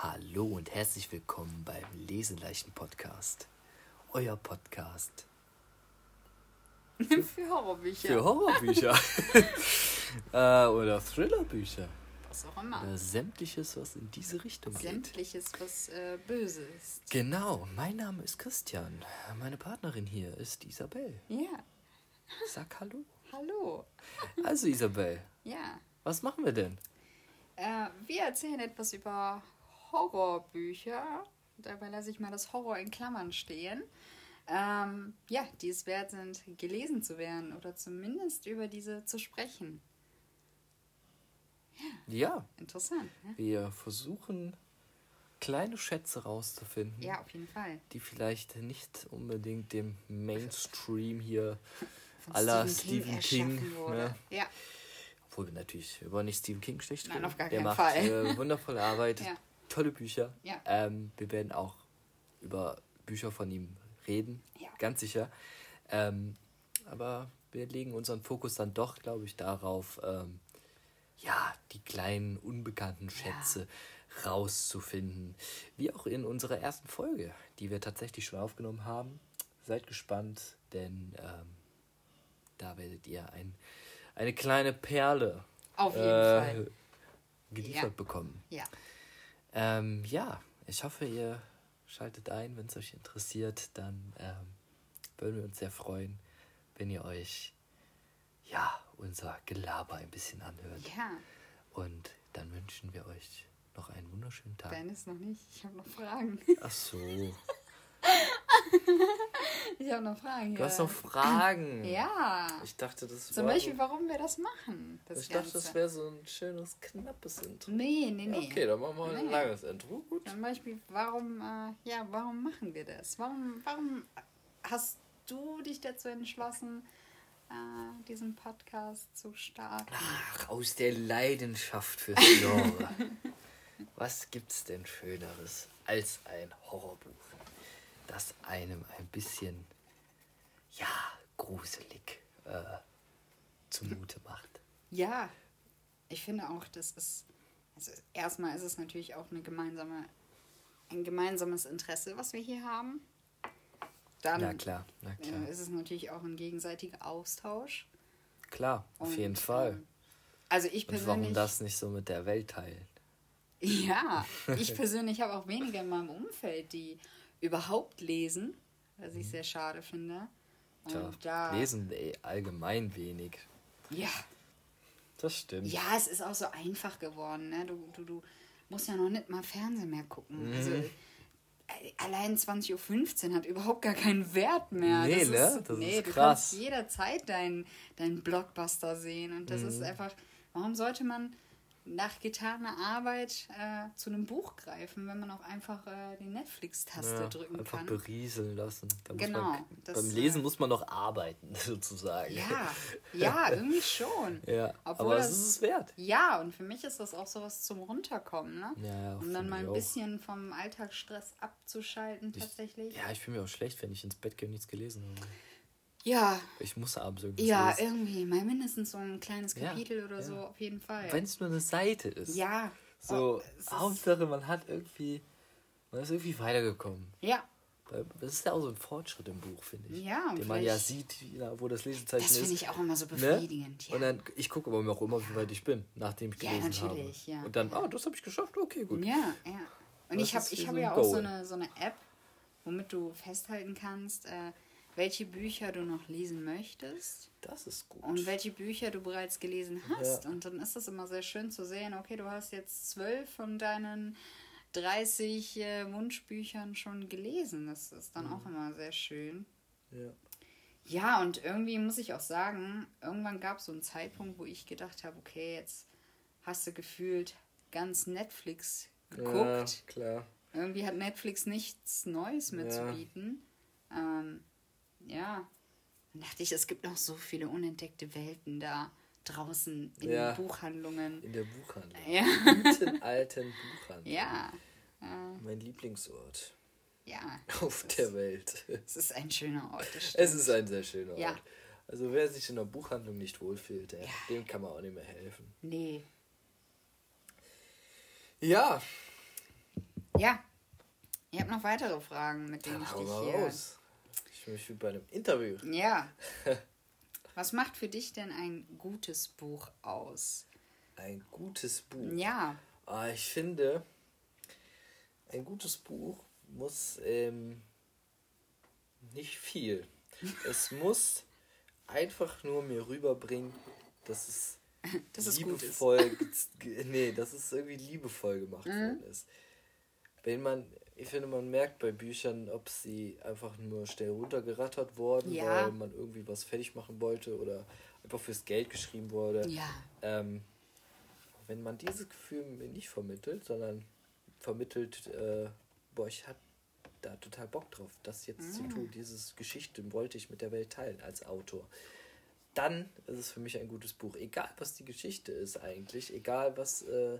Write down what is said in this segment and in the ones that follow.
Hallo und herzlich willkommen beim Leseleichten Podcast. Euer Podcast Für Horrorbücher. für Horrorbücher äh, oder Thrillerbücher Was auch immer. oder sämtliches, was in diese Richtung geht. Sämtliches, was äh, böse ist. Genau, mein Name ist Christian. Meine Partnerin hier ist Isabel. Ja, Sag Hallo. hallo. Also Isabel, Ja. was machen wir denn? Äh, wir erzählen etwas über Horrorbücher. Dabei lasse ich mal das Horror in Klammern stehen. Ähm, ja, die es wert sind, gelesen zu werden oder zumindest über diese zu sprechen. Ja, Interessant, ne? wir versuchen kleine Schätze rauszufinden. Ja, auf jeden Fall. die vielleicht nicht unbedingt dem Mainstream hier aller Stephen Stephen King King. ne? Ja, Obwohl wir natürlich über nicht Stephen King schlecht Nein, reden. auf gar Der keinen macht Fall. Äh, wundervolle Arbeit, Ja. Tolle Bücher. Ja. Ähm, wir werden auch über Bücher von ihm reden, Ja. ganz sicher. Ähm, aber wir legen unseren Fokus dann doch, glaube ich, darauf, ähm, ja, die kleinen unbekannten Schätze rauszufinden. Wie auch in unserer ersten Folge, die wir tatsächlich schon aufgenommen haben. Seid gespannt, denn ähm, da werdet ihr ein, eine kleine Perle auf jeden äh, Fall. geliefert Ja. bekommen. Ja. Ähm, ja, ich hoffe, ihr schaltet ein, wenn es euch interessiert. Dann ähm, würden wir uns sehr freuen, wenn ihr euch ja unser Gelaber ein bisschen anhört. Ja, Und dann wünschen wir euch noch einen wunderschönen Tag. dein ist noch nicht. Ich habe noch Fragen. Ach so, Ich habe noch Fragen. du hast noch Fragen. Ja. Ich dachte, das Zum Beispiel, so, warum wir das machen. Das ich dachte, Ganze. das wäre so ein schönes, knappes Intro. Nee, nee, nee. Okay, dann machen wir ein Nee. langes Intro. Gut. Zum Beispiel, warum, äh, ja, warum machen wir das? Warum, warum hast du dich dazu entschlossen, äh, diesen Podcast zu starten? Ach, aus der Leidenschaft fürs Genre. Was gibt's denn Schöneres als ein Horrorbuch, das einem ein bisschen, ja, gruselig äh, zumute macht? Ja, ich finde auch, das ist, also erstmal ist es natürlich auch eine gemeinsame, ein gemeinsames Interesse, was wir hier haben. Dann Na klar, na klar. äh, ist es natürlich auch ein gegenseitiger Austausch. Klar, auf Und, jeden Fall. ähm, Also ich Und warum persönlich. das nicht so mit der Welt teilen? Ja, ich persönlich habe auch wenige in meinem Umfeld, die überhaupt lesen, was ich sehr schade finde. Und Tja, da, lesen eh allgemein wenig. Ja, Das stimmt. ja, es ist auch so einfach geworden. Ne? Du, du, du musst ja noch nicht mal Fernsehen mehr gucken. Mhm. Also äh, allein 20.15 Uhr hat überhaupt gar keinen Wert mehr. Nee, das ne? Ist, Das nee, ist du krass. kannst jederzeit deinen dein Blockbuster sehen. Und das Mhm. ist einfach, warum sollte man nach getaner Arbeit äh, zu einem Buch greifen, wenn man auch einfach äh, die Netflix-Taste Ja, drücken einfach kann? berieseln lassen. Da Genau, Man, das, beim äh, Lesen muss man noch arbeiten, sozusagen. Ja, ja, irgendwie schon. Ja, Obwohl aber es das- ist es wert. Ja, und für mich ist das auch sowas zum Runterkommen, ne? Ja, ja, um dann mal ich ein bisschen vom Alltagsstress abzuschalten tatsächlich. Ja, ich fühle mich auch schlecht, wenn ich ins Bett gehe und nichts gelesen habe. Ja, Ich muss abends irgendwas ja, lesen. irgendwie. Mal mindestens so ein kleines Ja, Kapitel oder ja. so, auf jeden Fall. Wenn es nur eine Seite ist. ja. So, Oh, Hauptsache, man hat irgendwie, man ist irgendwie weitergekommen. Ja, Das ist ja auch so ein Fortschritt im Buch, finde ich. Ja, Den man ja sieht, wo das Lesezeichen das ist. finde ich auch immer so Ne? befriedigend. Ja. Und dann, ich gucke aber auch immer, wie weit ich bin, nachdem ich Ja, gelesen natürlich, habe. ja. Und dann, ah, das habe ich geschafft, okay, gut. Ja, ja. Und Das ich habe ich hab so ja auch so eine, so eine App, womit du festhalten kannst, äh, welche Bücher du noch lesen möchtest Das ist gut. und welche Bücher du bereits gelesen hast. Ja. Und dann ist es immer sehr schön zu sehen, okay, du hast jetzt zwölf von deinen 30 äh, Wunschbüchern schon gelesen. Das ist dann Mhm. auch immer sehr schön. ja. Ja, und irgendwie muss ich auch sagen, irgendwann gab es so einen Zeitpunkt, wo ich gedacht habe, okay, jetzt hast du gefühlt ganz Netflix geguckt. Ja, klar. Irgendwie hat Netflix nichts Neues mehr Ja. zu bieten. Ähm, ja. Dann dachte ich, es gibt noch so viele unentdeckte Welten da draußen in Ja. den Buchhandlungen. In der Buchhandlung. Ja. Guten alten Buchhandlung. Ja. Äh, Mein Lieblingsort ja. auf der Welt. Es ist ein schöner Ort. Es ist ein sehr schöner Ort. Ja. Also wer sich in der Buchhandlung nicht wohlfühlt, der, Ja. dem kann man auch nicht mehr helfen. Nee. Ja, Ja. Ich habe noch weitere Fragen, mit denen Dann ich dich hier. raus. Ich fühle mich wie bei einem Interview. Ja. Was macht für dich denn ein gutes Buch aus? Ein gutes Buch. Ja. Ah, ich finde, ein gutes Buch muss ähm, nicht viel. Es muss einfach nur mir rüberbringen, dass es Dass es liebevoll, nee, dass es irgendwie liebevoll gemacht worden ist. Wenn man, ich finde, man merkt bei Büchern, ob sie einfach nur schnell runtergerattert wurden, Ja. weil man irgendwie was fertig machen wollte oder einfach fürs Geld geschrieben wurde. Ja. Ähm, wenn man dieses Gefühl mir nicht vermittelt, sondern vermittelt, äh, boah, ich hab da total Bock drauf, das jetzt zu tun, diese Geschichte wollte ich mit der Welt teilen als Autor. Dann ist es für mich ein gutes Buch. Egal, was die Geschichte ist eigentlich, egal, was, äh,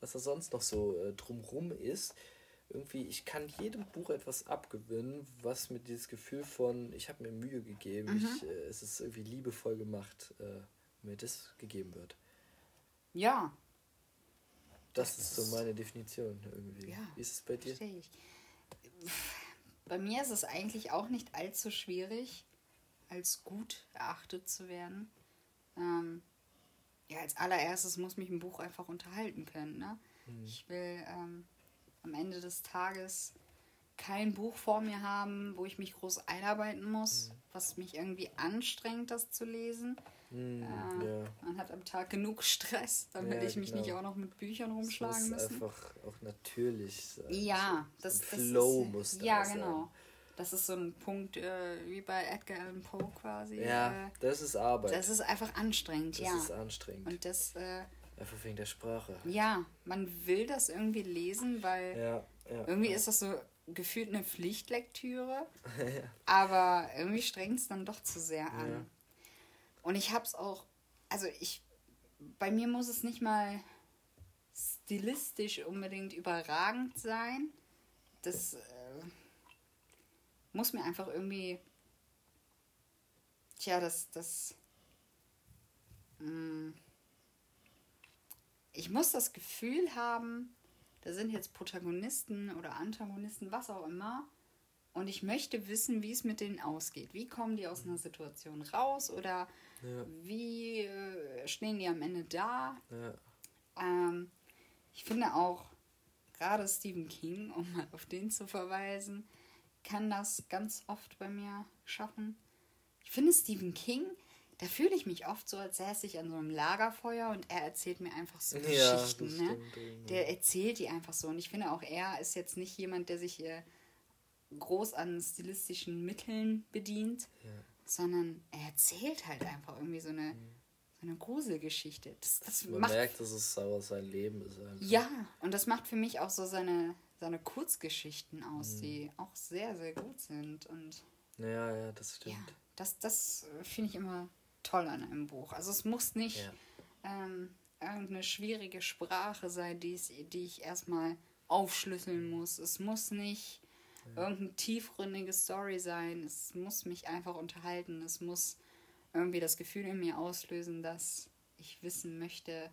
was da sonst noch so äh, drumrum ist. Irgendwie, ich kann jedem Buch etwas abgewinnen, was mir dieses Gefühl von, ich habe mir Mühe gegeben, ich, äh, es ist irgendwie liebevoll gemacht, äh, mir das gegeben wird. Ja. Das ist so meine Definition irgendwie. Ja. Wie ist es bei dir? Ich. Bei mir ist es eigentlich auch nicht allzu schwierig, als gut erachtet zu werden. Ähm, ja, als allererstes muss mich ein Buch einfach unterhalten können. Ne? Ich will ähm, am Ende des Tages kein Buch vor mir haben, wo ich mich groß einarbeiten muss, was mich irgendwie anstrengt, das zu lesen. Hm, Äh, ja. Man hat am Tag genug Stress, damit Ja, ich mich genau. nicht auch noch mit Büchern rumschlagen muss müssen. einfach auch natürlich sein. Ja, das, das Flow ist, muss Ja, sein. genau. Das ist so ein Punkt äh, wie bei Edgar Allan Poe quasi. Ja, Äh, das ist Arbeit. das ist einfach anstrengend, das ja. ist anstrengend. Und das, äh, einfach wegen der Sprache. ja, man will das irgendwie lesen, weil Ja, ja. irgendwie ist das so gefühlt eine Pflichtlektüre, aber irgendwie strengt es dann doch zu sehr an. Ja. Und ich hab's auch, also ich, bei mir muss es nicht mal stilistisch unbedingt überragend sein. Das äh, muss mir einfach irgendwie, tja, das, das, mh, ich muss das Gefühl haben, da sind jetzt Protagonisten oder Antagonisten, was auch immer. Und ich möchte wissen, wie es mit denen ausgeht. Wie kommen die aus einer Situation raus oder Ja. wie äh, stehen die am Ende da? Ja. Ähm, ich finde auch, gerade Stephen King, um mal auf den zu verweisen, kann das ganz oft bei mir schaffen. Ich finde Stephen King, da fühle ich mich oft so, als säße ich an so einem Lagerfeuer und er erzählt mir einfach so Ja, Geschichten. Ne? irgendwie. Der erzählt die einfach so. Und ich finde auch, er ist jetzt nicht jemand, der sich äh, groß an stilistischen Mitteln bedient, Ja. sondern er erzählt halt einfach irgendwie so eine, so eine Gruselgeschichte. Das, das Man macht merkt, dass es aber sein Leben ist. Einfach. ja, und das macht für mich auch so seine, seine Kurzgeschichten aus, Mhm. die auch sehr, sehr gut sind. Und Ja, ja, das stimmt. ja, das, das äh, finde ich immer toll an einem Buch. Also es muss nicht Ja. ähm, irgendeine schwierige Sprache sein, die, es, die ich erstmal aufschlüsseln muss. Es muss nicht irgendeine tiefgründige Story sein. Es muss mich einfach unterhalten. Es muss irgendwie das Gefühl in mir auslösen, dass ich wissen möchte,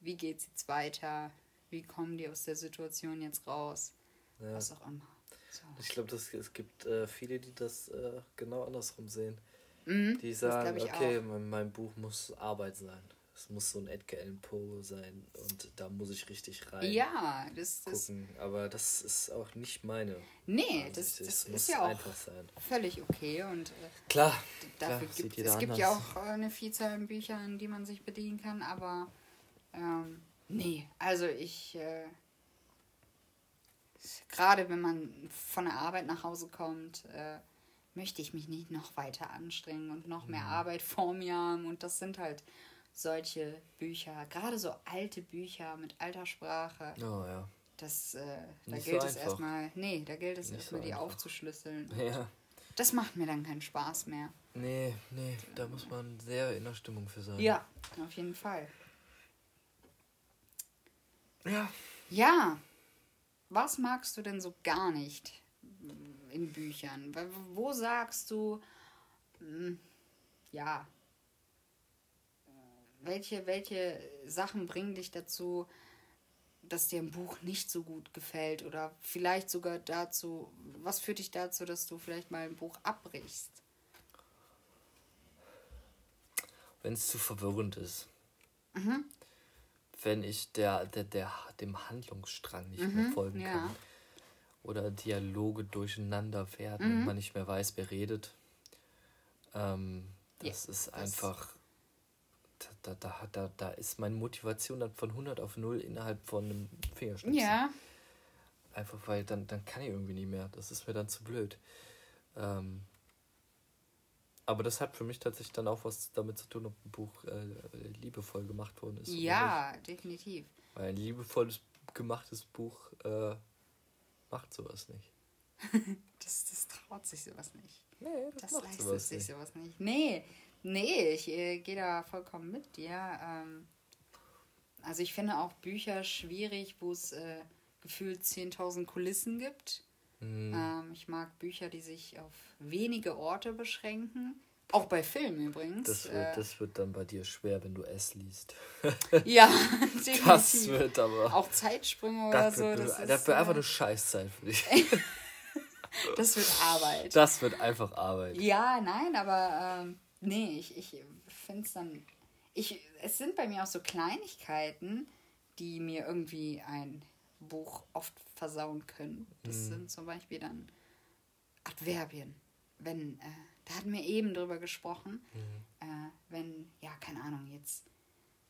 wie geht's jetzt weiter, wie kommen die aus der Situation jetzt raus, Ja. was auch immer. So. Ich glaube, es gibt äh, viele, die das äh, genau andersrum sehen. Mhm, Die sagen, okay, mein, mein Buch muss Arbeit sein. Es muss so ein Edgar Allan Poe sein und da muss ich richtig rein Ja, das, das gucken. Aber das ist auch nicht meine. nee, Ansicht. das, Es das muss ist ja auch völlig okay und äh, Klar, dafür klar, gibt es gibt anders. ja auch äh, eine Vielzahl an Büchern, die man sich bedienen kann, aber ähm, nee, also ich äh, gerade wenn man von der Arbeit nach Hause kommt, äh, möchte ich mich nicht noch weiter anstrengen und noch Mhm. mehr Arbeit vor mir haben und das sind halt solche Bücher, gerade so alte Bücher mit alter Sprache. Oh ja. Das, äh, da Nicht so gilt es einfach. erstmal, nee, da gilt es Nicht erstmal so die aufzuschlüsseln. Ja. Das macht mir dann keinen Spaß mehr. Nee, nee, da muss man sehr in der Stimmung für sein. Ja, auf jeden Fall. Ja. Ja, was magst du denn so gar nicht in Büchern? Wo- sagst du, mm, ja, äh, welche, welche Sachen bringen dich dazu, dass dir ein Buch nicht so gut gefällt oder vielleicht sogar dazu, was führt dich dazu, dass du vielleicht mal ein Buch abbrichst? Wenn es zu verwirrend ist. Mhm. Wenn ich der, der, der, dem Handlungsstrang nicht mhm, mehr folgen ja. kann. Oder Dialoge durcheinander werden mhm. und man nicht mehr weiß, wer redet. Ähm, das ja, ist das einfach da, da, da, da ist meine Motivation dann von 100 auf 0 innerhalb von einem Fingerschnips. Ja. Einfach weil dann, dann kann ich irgendwie nicht mehr. Das ist mir dann zu blöd. Ähm, aber das hat für mich tatsächlich dann auch was damit zu tun, ob ein Buch äh, liebevoll gemacht worden ist. Ja, definitiv. Weil ein liebevolles gemachtes Buch äh, macht sowas nicht. das, das traut sich sowas nicht. Nee, das, das leistet sowas sich nicht. sowas nicht. Nee, Nee, ich äh, gehe da vollkommen mit dir. Ähm, also ich finde auch Bücher schwierig, wo es äh, gefühlt 10.000 Kulissen gibt. Mhm. Ähm, ich mag Bücher, die sich auf wenige Orte beschränken. Auch bei Filmen übrigens. Das wird, äh, das wird dann bei dir schwer, wenn du es liest. ja, definitiv. Das wird aber. Auch Zeitsprünge oder so. das, das wird einfach eine Scheißzeit für dich. das wird Arbeit. Das wird einfach Arbeit. Ja, nein, aber ähm, Nee, ich, ich finde es dann. Ich, es sind bei mir auch so Kleinigkeiten, die mir irgendwie ein Buch oft versauen können. Das mhm. sind zum Beispiel dann Adverbien. Wenn, äh, da hatten wir eben drüber gesprochen, mhm. äh, wenn, ja, keine Ahnung, jetzt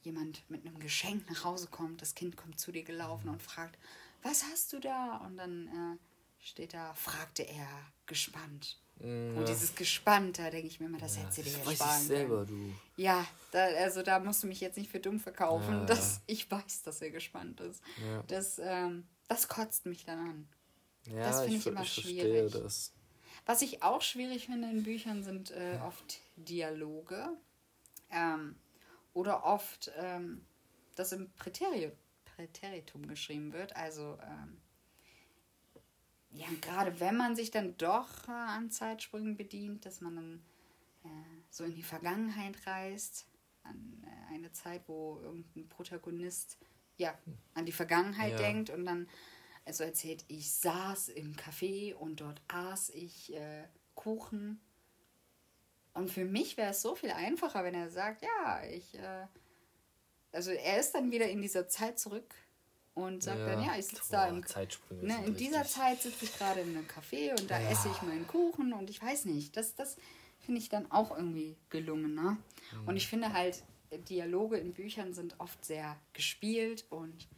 jemand mit einem Geschenk nach Hause kommt, das Kind kommt zu dir gelaufen mhm. und fragt, was hast du da? Und dann äh, steht da, fragte er gespannt. Ja. Und dieses Gespannt, da denke ich mir immer, das ja, hätte dir jetzt sparen selber, du. Ja, da, also da musst du mich jetzt nicht für dumm verkaufen, ja. dass ich weiß, dass er gespannt ist. Ja. Das, ähm, das kotzt mich dann an. Ja, das finde ich, ich, immer ich schwierig. Das. Was ich auch schwierig finde in Büchern sind äh, oft Dialoge. Ähm, oder oft, ähm, dass im Präteri Präteritum geschrieben wird. Also ähm, ja, gerade wenn man sich dann doch äh, an Zeitsprüngen bedient, dass man dann äh, so in die Vergangenheit reist, an äh, eine Zeit, wo irgendein Protagonist ja an die Vergangenheit ja. denkt und dann also erzählt, ich saß im Café und dort aß ich äh, Kuchen. Und für mich wäre es so viel einfacher, wenn er sagt, ja, ich, äh, also er ist dann wieder in dieser Zeit zurück und sagt ja, dann, ja, ich sitze da im ne, in dieser Zeit sitze ich gerade in einem Café und da ja. esse ich meinen Kuchen und ich weiß nicht, das, das finde ich dann auch irgendwie gelungen. Ne? Mhm. Und ich finde halt, Dialoge in Büchern sind oft sehr gespielt und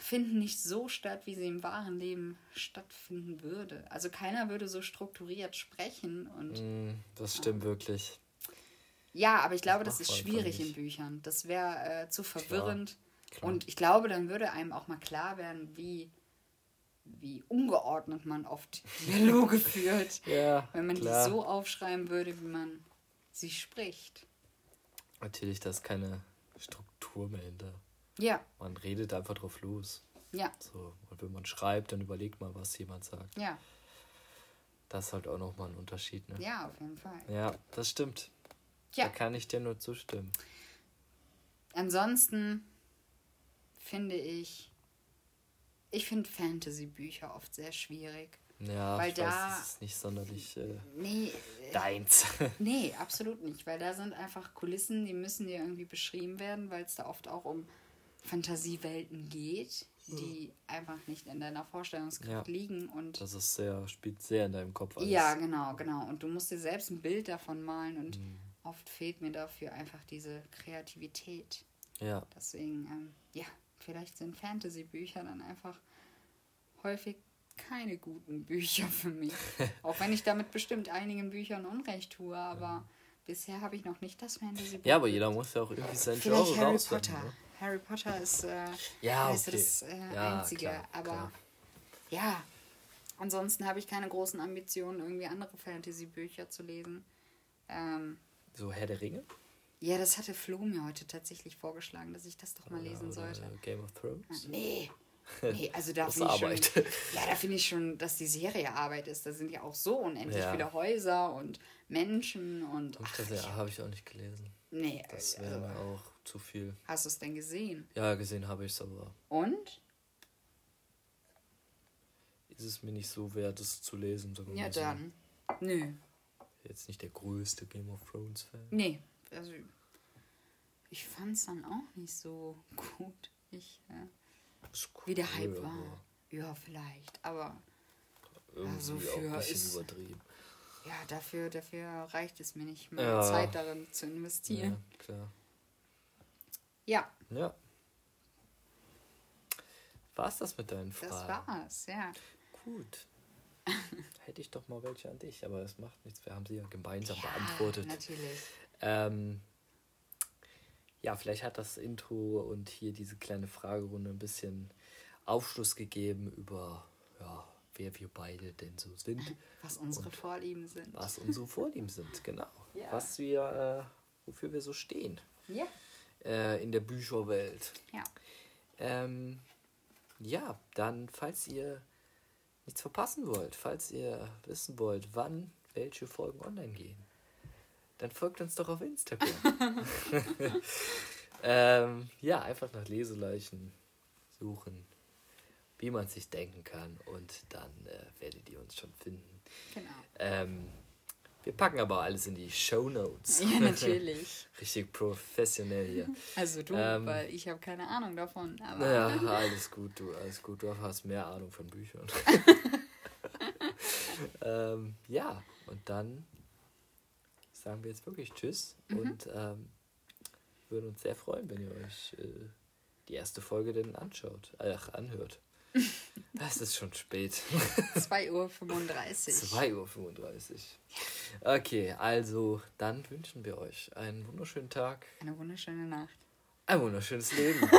finden nicht so statt, wie sie im wahren Leben stattfinden würde. Also keiner würde so strukturiert sprechen und mm, das stimmt ja. wirklich. Ja, aber ich glaube, das, das ist schwierig in Büchern. Das wäre äh, zu verwirrend. Klar. Klar. Und ich glaube, dann würde einem auch mal klar werden, wie, wie ungeordnet man oft Dialoge führt. Ja, wenn man klar. die so aufschreiben würde, wie man sie spricht. Natürlich, da ist keine Struktur mehr hinter. Ja. Man redet einfach drauf los. Ja. So, und wenn man schreibt, dann überlegt man, was jemand sagt. Ja. Das ist halt auch nochmal ein Unterschied, ne? Ja, auf jeden Fall. Ja, das stimmt. Ja. Da kann ich dir nur zustimmen. Ansonsten finde ich, ich finde Fantasy-Bücher oft sehr schwierig. Ja, weil ich da, weiß, das ist nicht sonderlich äh, nee, deins. nee, absolut nicht, weil da sind einfach Kulissen, die müssen dir irgendwie beschrieben werden, weil es da oft auch um Fantasiewelten geht, die hm. einfach nicht in deiner Vorstellungskraft ja, liegen und das ist sehr spielt sehr in deinem Kopf alles. Ja, genau, genau und du musst dir selbst ein Bild davon malen und mhm. oft fehlt mir dafür einfach diese Kreativität. Ja. Deswegen ähm, ja, vielleicht sind Fantasy-Bücher dann einfach häufig keine guten Bücher für mich. Auch wenn ich damit bestimmt einigen Büchern Unrecht tue, aber ja. bisher habe ich noch nicht das Fantasy-Buch. Ja, aber jeder muss ja auch irgendwie sein Genre Harry Potter. Harry Potter ist äh, ja, okay. das äh, ja, Einzige. Klar, aber klar. ja, ansonsten habe ich keine großen Ambitionen, irgendwie andere Fantasy-Bücher zu lesen. Ähm, so Herr der Ringe? Ja, das hatte Flo mir heute tatsächlich vorgeschlagen, dass ich das doch mal lesen sollte. Game of Thrones? Nee. Nee, also da finde ich Arbeit. schon, ja, da finde ich schon, dass die Serie Arbeit ist. Da sind ja auch so unendlich ja. viele Häuser und Menschen und. Ach, das ja, habe ich auch nicht gelesen. Nee, das wäre also, auch. Zu viel. Hast du es denn gesehen? Ja, gesehen habe ich es, aber Und? ist es mir nicht so wert, es zu lesen. Ja, mal so. dann. Nö. Jetzt nicht der größte Game of Thrones Fan. Nee. Also, ich fand es dann auch nicht so gut. Ich, äh, Ist wie der cool, Hype aber war. Ja, vielleicht. Aber Irgendwie so auch für ein bisschen ist- übertrieben. ja, dafür, dafür reicht es mir nicht, meine Ja. Zeit darin zu Ja, investieren. klar. Ja, Ja. War's das mit deinen das Fragen? war's, ja. Gut. Hätte ich doch mal welche an dich, aber es macht nichts. Wir haben sie ja gemeinsam beantwortet. Natürlich. Ähm, ja, vielleicht hat das Intro und hier diese kleine Fragerunde ein bisschen Aufschluss gegeben über, ja, wer wir beide denn so sind, Was unsere Vorlieben sind. was unsere Vorlieben sind, genau. Ja. Was wir, äh, wofür wir so stehen Ja. Äh, in der Bücherwelt. Ja. Ähm, ja, dann, falls ihr nichts verpassen wollt, falls ihr wissen wollt, wann welche Folgen online gehen, dann folgt uns doch auf Instagram. ähm, ja, einfach nach Leseleichen suchen, wie man sich denken kann und dann äh, werdet ihr uns schon finden. Genau. Ähm, wir packen aber alles in die Show Notes. Ja, natürlich. Richtig professionell hier. Also du, Ähm, weil ich habe keine Ahnung davon. Aber Naja, alles gut, du, alles gut. Du hast mehr Ahnung von Büchern. ähm, ja, und dann sagen wir jetzt wirklich Tschüss und ähm, würden uns sehr freuen, wenn ihr euch äh, die erste Folge denn anschaut, ach, anhört. Es ist schon spät. 2.35 Uhr. 2.35 Uhr. Okay, also dann wünschen wir euch einen wunderschönen Tag, Eine wunderschöne Nacht. ein wunderschönes Leben.